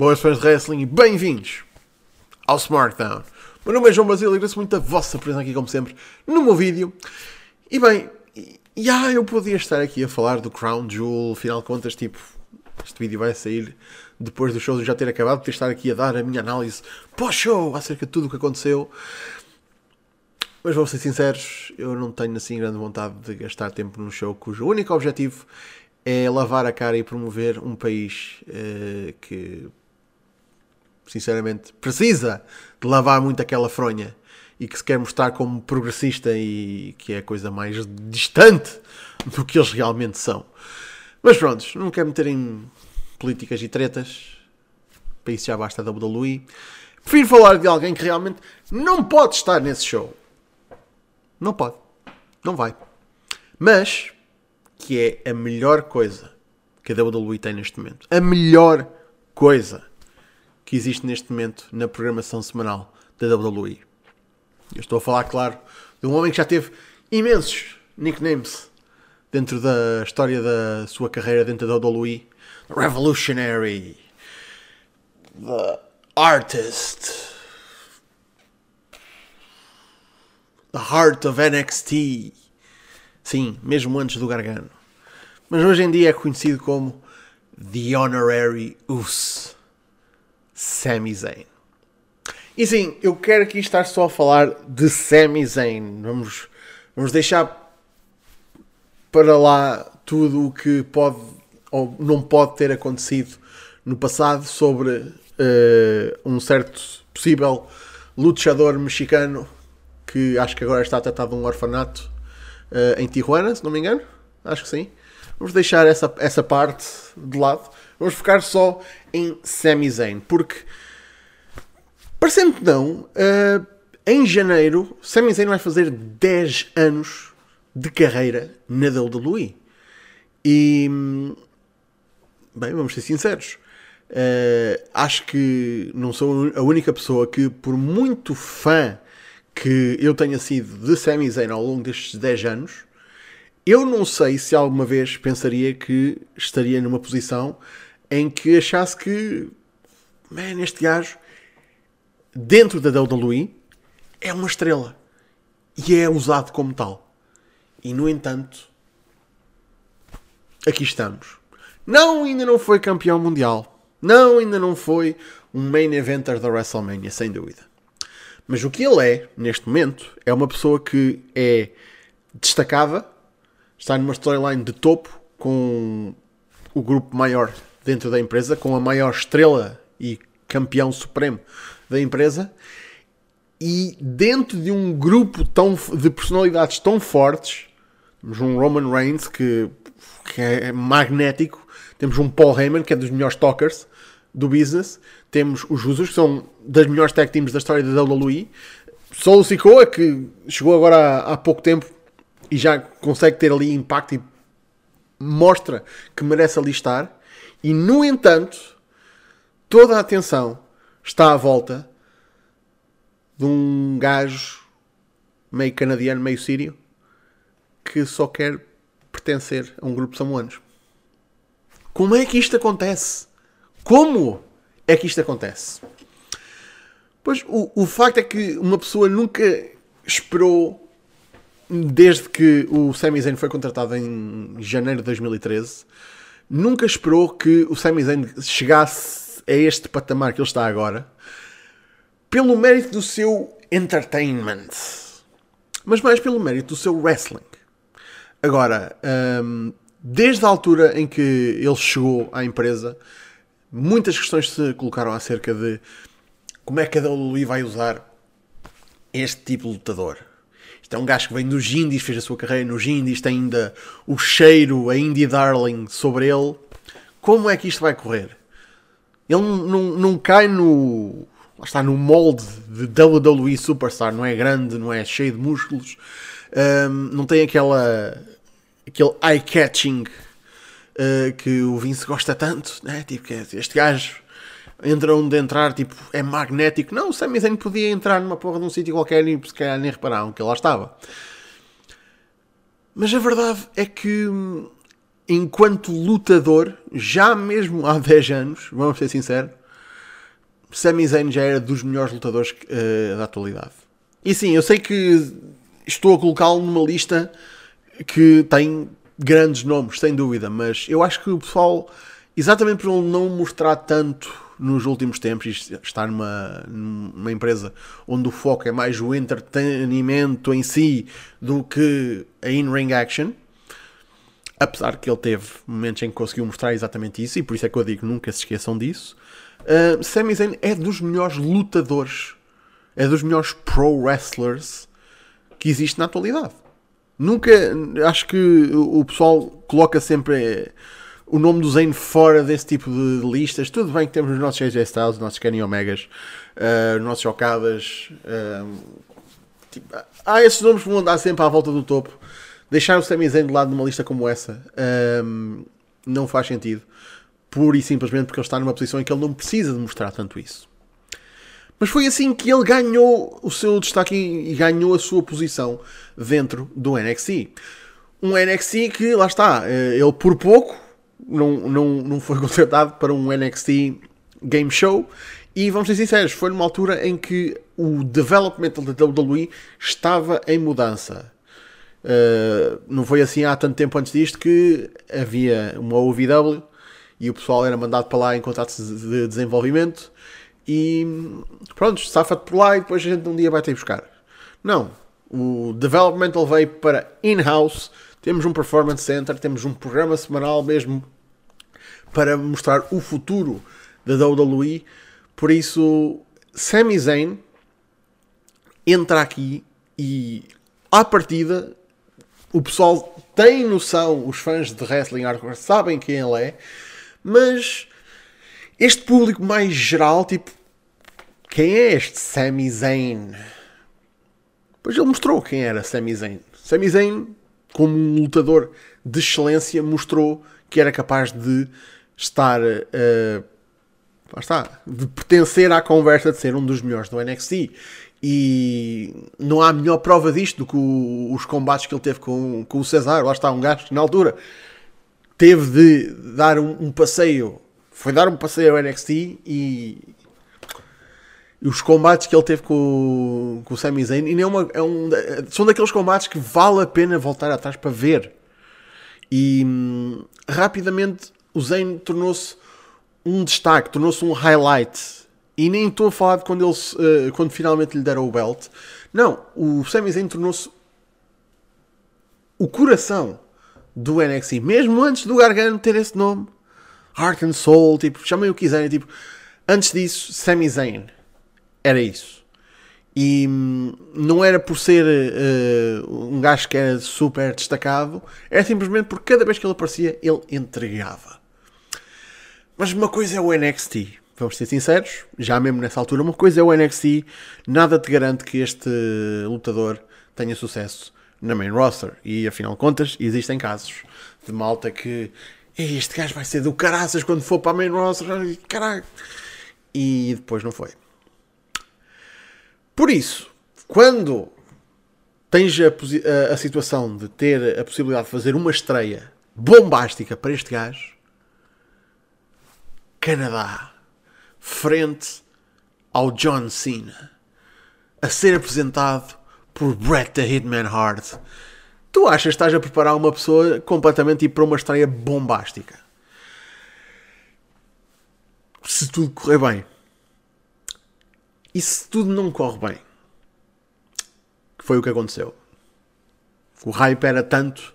Boas fãs de wrestling e bem-vindos ao SmackDown. Meu nome é João Basílio e agradeço muito a vossa presença aqui, como sempre, no meu vídeo. E bem, já eu podia estar aqui a falar do Crown Jewel, afinal de contas, tipo, este vídeo vai sair depois do show já ter acabado, podia estar aqui a dar a minha análise pós-show acerca de tudo o que aconteceu. Mas vou ser sinceros, eu não tenho assim grande vontade de gastar tempo num show cujo único objetivo é lavar a cara e promover um país uh, que sinceramente, precisa de lavar muito aquela fronha e que se quer mostrar como progressista e que é a coisa mais distante do que eles realmente são. Mas pronto, não quero meter em políticas e tretas. Para isso já basta a WWE. Prefiro falar de alguém que realmente não pode estar nesse show. Não pode. Não vai. Mas que é a melhor coisa que a WWE tem neste momento. A melhor coisa que existe neste momento na programação semanal da WWE. Eu estou a falar, claro, de um homem que já teve imensos nicknames dentro da história da sua carreira dentro da WWE. The Revolutionary, The Artist, The Heart of NXT. Sim, mesmo antes do Gargano. Mas hoje em dia é conhecido como The Honorary Us. Sami Zayn. E sim, eu quero aqui estar só a falar de Sami Zayn. Vamos, vamos deixar para lá tudo o que pode ou não pode ter acontecido no passado sobre uh, um certo possível lutador mexicano que acho que agora está tratado num orfanato uh, em Tijuana, se não me engano. Acho que sim. Vamos deixar essa, essa parte de lado. Vamos focar só em Sami Zayn, porque parecendo que não, uh, em janeiro Sami Zayn vai fazer 10 anos de carreira na WWE. E bem, vamos ser sinceros. Uh, acho que não sou a única pessoa que, por muito fã que eu tenha sido de Sami Zayn ao longo destes 10 anos, eu não sei se alguma vez pensaria que estaria numa posição em que achasse que, man, este gajo, dentro da WWE, é uma estrela. E é usado como tal. E, no entanto, aqui estamos. Não, ainda não foi campeão mundial. Não, ainda não foi um main eventer da WrestleMania, sem dúvida. Mas o que ele é, neste momento, é uma pessoa que é destacada, está numa storyline de topo com o grupo maior dentro da empresa, com a maior estrela e campeão supremo da empresa, e dentro de um grupo tão, de personalidades tão fortes, temos um Roman Reigns que, que é magnético, temos um Paul Heyman que é dos melhores talkers do business, temos os Usos que são das melhores tag teams da história da WWE, Solo Sikoa que chegou agora há, há pouco tempo e já consegue ter ali impacto e mostra que merece ali estar. E, no entanto, toda a atenção está à volta de um gajo meio canadiano, meio sírio, que só quer pertencer a um grupo de samoanos. Como é que isto acontece? Como é que isto acontece? Pois o, o facto é que uma pessoa nunca esperou, desde que o Sami Zayn foi contratado em janeiro de 2013, nunca esperou que o Sami Zayn chegasse a este patamar que ele está agora pelo mérito do seu entertainment, mas mais pelo mérito do seu wrestling. Agora, um, desde a altura em que ele chegou à empresa, muitas questões se colocaram acerca de como é que a WWE vai usar este tipo de lutador. Isto é um gajo que vem dos indies, fez a sua carreira nos indies, tem ainda o cheiro, a indie darling sobre ele. Como é que isto vai correr? Ele não, não, cai no. está no molde de WWE Superstar, não é grande, não é cheio de músculos, um, não tem aquela. aquele eye-catching uh, que o Vince gosta tanto, né? Tipo, é este gajo entra onde entrar, tipo, é magnético. Não, o Sami Zayn podia entrar numa porra de um sítio qualquer e se calhar nem repararam que lá estava. Mas a verdade é que, enquanto lutador, já mesmo há 10 anos, vamos ser sinceros, Sami Zayn já era dos melhores lutadores uh, da atualidade. E sim, eu sei que estou a colocá-lo numa lista que tem grandes nomes, sem dúvida, mas eu acho que o pessoal, exatamente por ele não mostrar tanto nos últimos tempos e estar numa, numa empresa onde o foco é mais o entretenimento em si do que a in-ring action, apesar que ele teve momentos em que conseguiu mostrar exatamente isso, e por isso é que eu digo nunca se esqueçam disso. Uh, Sami Zayn é dos melhores lutadores, é dos melhores pro wrestlers que existe na atualidade. Nunca, acho que o pessoal coloca sempre o nome do Zayn fora desse tipo de listas. Tudo bem que temos os nossos AJ Styles, os nossos Kenny Omegas, uh, os nossos Okadas. Uh, tipo, há esses nomes que vão andar sempre à volta do topo. Deixar o Sami Zayn de lado numa lista como essa um, não faz sentido. Pura e simplesmente porque ele está numa posição em que ele não precisa de mostrar tanto isso. Mas foi assim que ele ganhou o seu destaque e ganhou a sua posição dentro do NXT. Um NXT que, lá está, eh, ele por pouco não, não, não foi contratado para um NXT Game Show. E vamos ser sinceros, foi numa altura em que o development da WWE estava em mudança. Uh, não foi assim há tanto tempo antes disto que havia uma OVW e o pessoal era mandado para lá em contratos de desenvolvimento e pronto, safa-te por lá e depois a gente um dia vai ter buscar. Não, o developmental veio para in-house, temos um performance center, temos um programa semanal mesmo para mostrar o futuro da WWE. Por isso, Sami Zayn entra aqui e à partida o pessoal tem noção, os fãs de wrestling hardcore sabem quem ele é, mas este público mais geral, tipo, quem é este Sami Zayn? Pois ele mostrou quem era Sami Zayn. Sami Zayn, como um lutador de excelência, mostrou que era capaz de estar. Uh, está, de pertencer à conversa de ser um dos melhores do NXT. E não há melhor prova disto do que o, os combates que ele teve com, com o Cesar. Lá está, um gajo que na altura teve de dar um, um passeio. Foi dar um passeio ao NXT e, e os combates que ele teve com, com o Sami Zayn e nem é uma, é um, são daqueles combates que vale a pena voltar atrás para ver. E hum, rapidamente o Zayn tornou-se um destaque, tornou-se um highlight. E nem estou a falar de quando, ele, uh, quando finalmente lhe deram o belt. Não, o Sami Zayn tornou-se o coração do NXT. Mesmo antes do Gargano ter esse nome. Heart and Soul, tipo, chamem o que quiserem. Tipo, antes disso, Sami Zayn. Era isso. E hum, não era por ser uh, um gajo que era super destacado, era simplesmente porque cada vez que ele aparecia, ele entregava. Mas uma coisa é o NXT, vamos ser sinceros, já mesmo nessa altura, uma coisa é o NXT, nada te garante que este lutador tenha sucesso na main roster. E afinal de contas, existem casos de malta que este gajo vai ser do caraças quando for para a main roster, caralho. E depois não foi. Por isso, quando tens a, a, a situação de ter a possibilidade de fazer uma estreia bombástica para este gajo, Canadá, frente ao John Cena, a ser apresentado por Bret the Hitman Hart. Tu achas que estás a preparar uma pessoa completamente para uma estreia bombástica? Se tudo correr bem. E se tudo não corre bem? Que foi o que aconteceu. O hype era tanto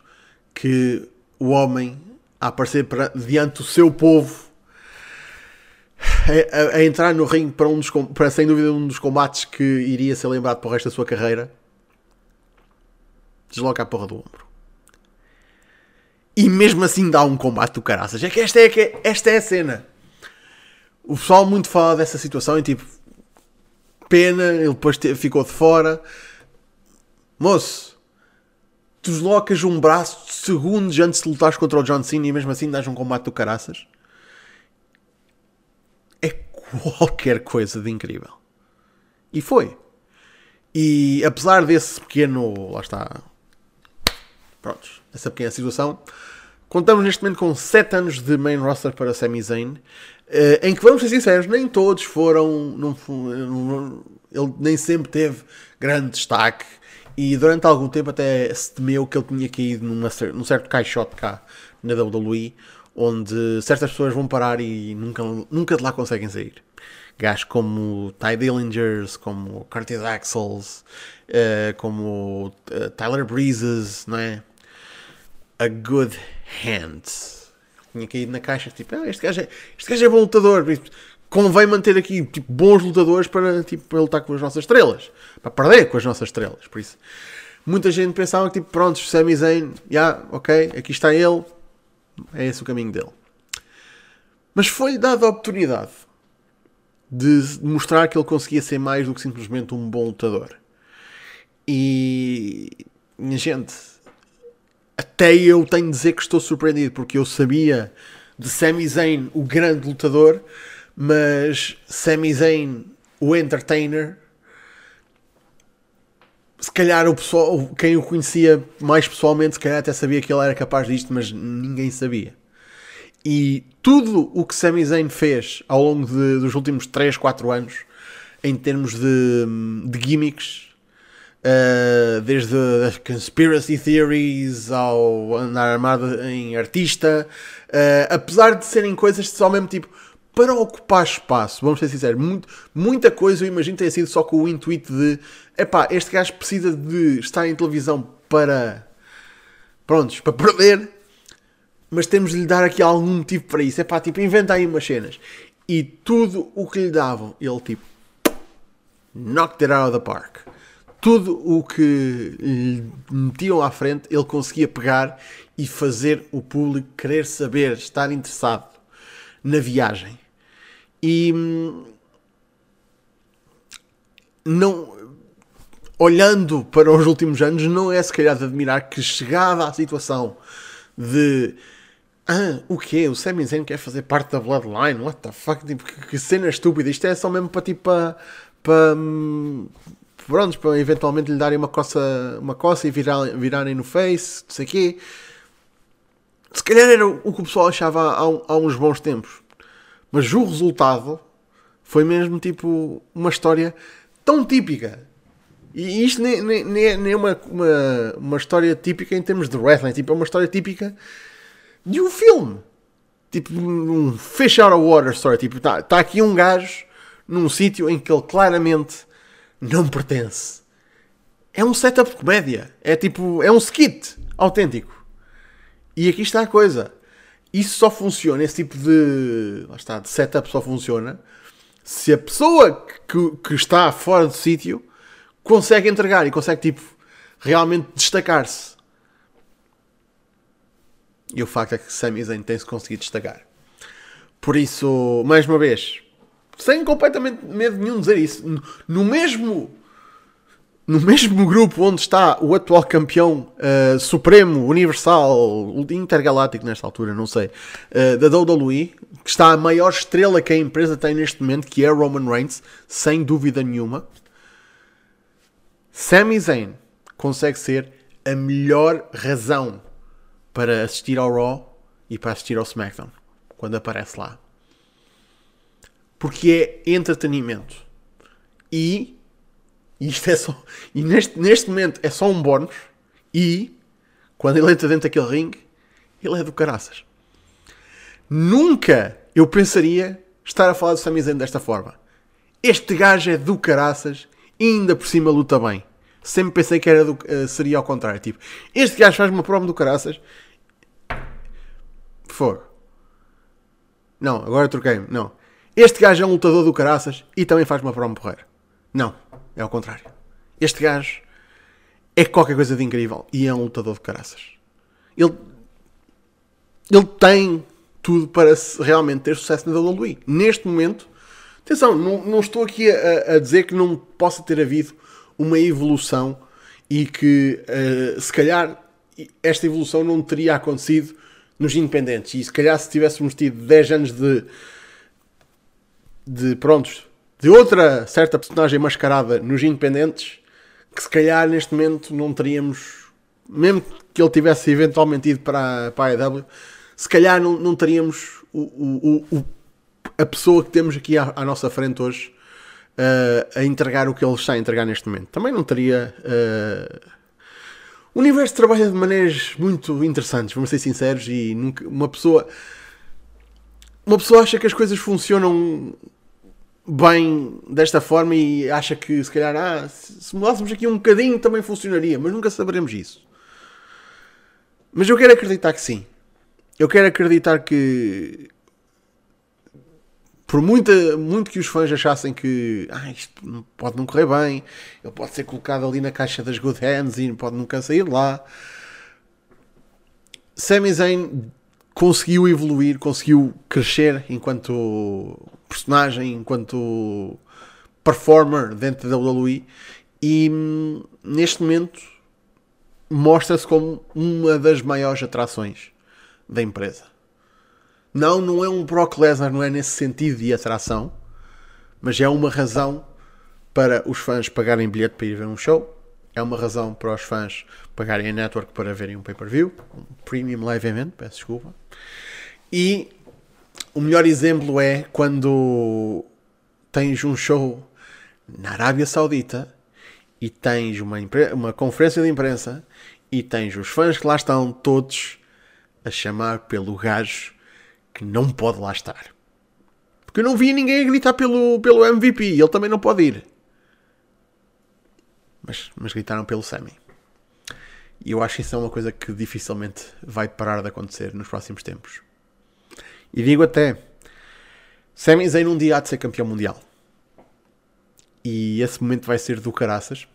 que o homem a aparecer para, diante do seu povo a, a, entrar no ringue para, um dos, para sem dúvida um dos combates que iria ser lembrado para o resto da sua carreira, desloca a porra do ombro. E mesmo assim dá um combate do caraças. É que esta é, que esta é a cena. O pessoal muito fala dessa situação e tipo, pena, ele depois ficou de fora. Moço, deslocas um braço segundos antes de lutares contra o John Cena e mesmo assim dás um combate do caraças qualquer coisa de incrível. E foi. E apesar desse pequeno. Lá está. Prontos. Essa pequena situação. contamos neste momento com 7 anos de main roster para Sami Zayn, uh, em que vamos ser sinceros, nem todos foram. Não, ele nem sempre teve grande destaque. E durante algum tempo até se temeu que ele tinha caído numa, num certo caixote cá na WWE, onde certas pessoas vão parar e nunca, nunca de lá conseguem sair. Gajos como Ty Dillingers, como Curtis Axels, uh, como uh, Tyler Breezes, não é? A good hand. Tinha caído na caixa, tipo, ah, este, gajo é, este gajo é bom lutador. Convém manter aqui tipo, bons lutadores para, tipo, para lutar com as nossas estrelas. Para perder com as nossas estrelas. Por isso, muita gente pensava que, tipo, pronto, Sami Zayn, já, yeah, ok, aqui está ele, é esse o caminho dele. Mas foi-lhe dada a oportunidade de mostrar que ele conseguia ser mais do que simplesmente um bom lutador. E, minha gente, até eu tenho de dizer que estou surpreendido, porque eu sabia de Sami Zayn, o grande lutador, mas Sami Zayn, o entertainer, se calhar o pessoal, quem o conhecia mais pessoalmente, se calhar até sabia que ele era capaz disto, mas ninguém sabia. E tudo o que Sami Zayn fez ao longo de, dos últimos 3, 4 anos, em termos de, de gimmicks, uh, desde as conspiracy theories ao andar armado em artista, uh, apesar de serem coisas só mesmo tipo para ocupar espaço, vamos ser sinceros, muito, muita coisa eu imagino tenha sido só com o intuito de epá, este gajo precisa de estar em televisão para prontos, para perder mas temos de lhe dar aqui algum motivo para isso. É tipo, inventa aí umas cenas. E tudo o que lhe davam, ele tipo, knocked it out of the park. Tudo o que lhe metiam à frente, ele conseguia pegar e fazer o público querer saber, estar interessado na viagem. E hum, não olhando para os últimos anos, não é se calhar de admirar que chegada à situação de ah, o quê? O Sami Zayn quer fazer parte da Bloodline? What the fuck? Tipo, que, que cena estúpida. Isto é só mesmo para tipo para. para pronto, para eventualmente lhe darem uma coça, uma coça e virar, virarem no face, não sei quê. Se calhar era o que o pessoal achava há, há uns bons tempos. Mas o resultado foi mesmo tipo uma história tão típica. E isto nem, nem, nem é uma, uma, uma história típica em termos de wrestling. Tipo, é uma história típica de um filme. Tipo, um fish out of water story. Tipo, está tá aqui um gajo num sítio em que ele claramente não pertence. É um setup de comédia. É tipo, é um skit autêntico. E aqui está a coisa. Isso só funciona, esse tipo de, lá está, de setup só funciona se a pessoa que, que está fora do sítio consegue entregar e consegue tipo realmente destacar-se. E o facto é que Sami Zayn tem-se conseguido destacar. Por isso, mais uma vez, sem completamente medo nenhum dizer isso, no mesmo no mesmo grupo onde está o atual campeão uh, supremo, universal, intergaláctico nesta altura, não sei, uh, da WWE, que está a maior estrela que a empresa tem neste momento, que é Roman Reigns, sem dúvida nenhuma. Sami Zayn consegue ser a melhor razão para assistir ao Raw e para assistir ao SmackDown quando aparece lá. Porque é entretenimento. E, e isto é só. E neste, neste momento é só um bónus. E quando ele entra dentro daquele ringue, ele é do caraças. Nunca eu pensaria estar a falar do Sami Zayn desta forma. Este gajo é do caraças e ainda por cima luta bem. Sempre pensei que era do, uh, seria ao contrário. Tipo, este gajo faz uma prova do caraças Fogo. Não, agora troquei-me. Não. Este gajo é um lutador do caraças e também faz uma promo porreira. Não, é ao contrário. Este gajo é qualquer coisa de incrível e é um lutador de caraças. Ele, ele tem tudo para realmente ter sucesso na WWE. Neste momento, atenção, não, não estou aqui a, a, dizer que não possa ter havido uma evolução e que uh, se calhar esta evolução não teria acontecido nos independentes. E se calhar se tivéssemos tido 10 anos de. de prontos. De outra certa personagem mascarada nos independentes, que se calhar neste momento não teríamos. mesmo que ele tivesse eventualmente ido para, para a AEW, se calhar não, não teríamos o, o, o, a pessoa que temos aqui à, à nossa frente hoje uh, a entregar o que ele está a entregar neste momento. Também não teria. Uh, o universo trabalha de maneiras muito interessantes, vamos ser sinceros, e nunca, uma pessoa. Uma pessoa acha que as coisas funcionam bem desta forma e acha que se calhar ah, se mudássemos aqui um bocadinho também funcionaria, mas nunca saberemos isso. Mas eu quero acreditar que sim. Eu quero acreditar que por muita, muito que os fãs achassem que ah, isto pode não correr bem, ele pode ser colocado ali na caixa das good hands e pode nunca sair lá. Sami Zayn conseguiu evoluir, conseguiu crescer enquanto personagem, enquanto performer dentro da WWE e hum, neste momento mostra-se como uma das maiores atrações da empresa. Não, não é um Brock Lesnar, não é nesse sentido de atração, mas é uma razão para os fãs pagarem bilhete para ir ver um show, é uma razão para os fãs pagarem a network para verem um pay-per-view, um premium live event, peço desculpa. E o melhor exemplo é quando tens um show na Arábia Saudita e tens uma, uma conferência de imprensa e tens os fãs que lá estão todos a chamar pelo gajo que não pode lá estar. Porque eu não vi ninguém a gritar pelo, pelo MVP. Ele também não pode ir. Mas, mas gritaram pelo Sammy. E eu acho que isso é uma coisa que dificilmente vai parar de acontecer nos próximos tempos. E digo até: Sammy Zayn um dia há de ser campeão mundial. E esse momento vai ser do caraças.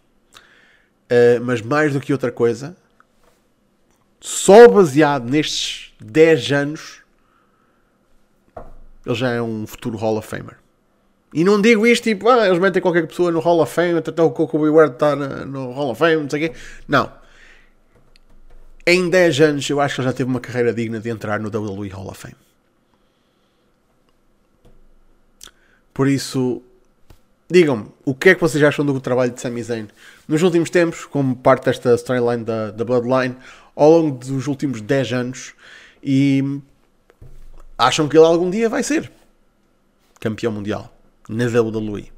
Uh, mas mais do que outra coisa, só baseado nestes 10 anos ele já é um futuro Hall of Famer. E não digo isto tipo, ah, eles metem qualquer pessoa no Hall of Fame, até o Coco Beware está no Hall of Fame, não sei o quê. Não. Em 10 anos eu acho que ele já teve uma carreira digna de entrar no WWE Hall of Fame. Por isso, digam-me, o que é que vocês acham do trabalho de Sami Zayn nos últimos tempos, como parte desta storyline da, da Bloodline, ao longo dos últimos 10 anos, e acham que ele algum dia vai ser campeão mundial na WWE.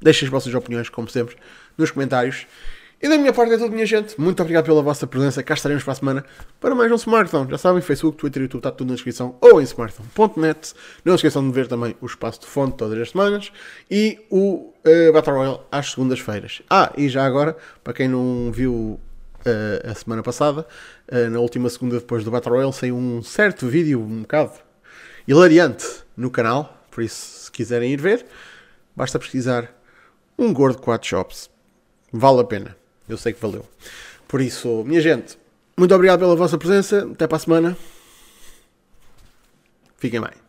Deixem as vossas opiniões, como sempre, nos comentários. E da minha parte é tudo, minha gente. Muito obrigado pela vossa presença. Cá estaremos para a semana para mais um Smartphone. Já sabem, Facebook, Twitter, YouTube, está tudo na descrição ou em smartphone.net. Não se esqueçam de ver também o espaço de fonte todas as semanas e o uh, Battle Royale às segundas-feiras. Ah, e já agora, para quem não viu uh, a semana passada, uh, na última segunda depois do Battle Royale, saiu um certo vídeo, um bocado hilariante no canal, por isso, se quiserem ir ver, basta pesquisar um gordo 4 shops. Vale a pena. Eu sei que valeu. Por isso, minha gente, muito obrigado pela vossa presença. Até para a semana. Fiquem bem.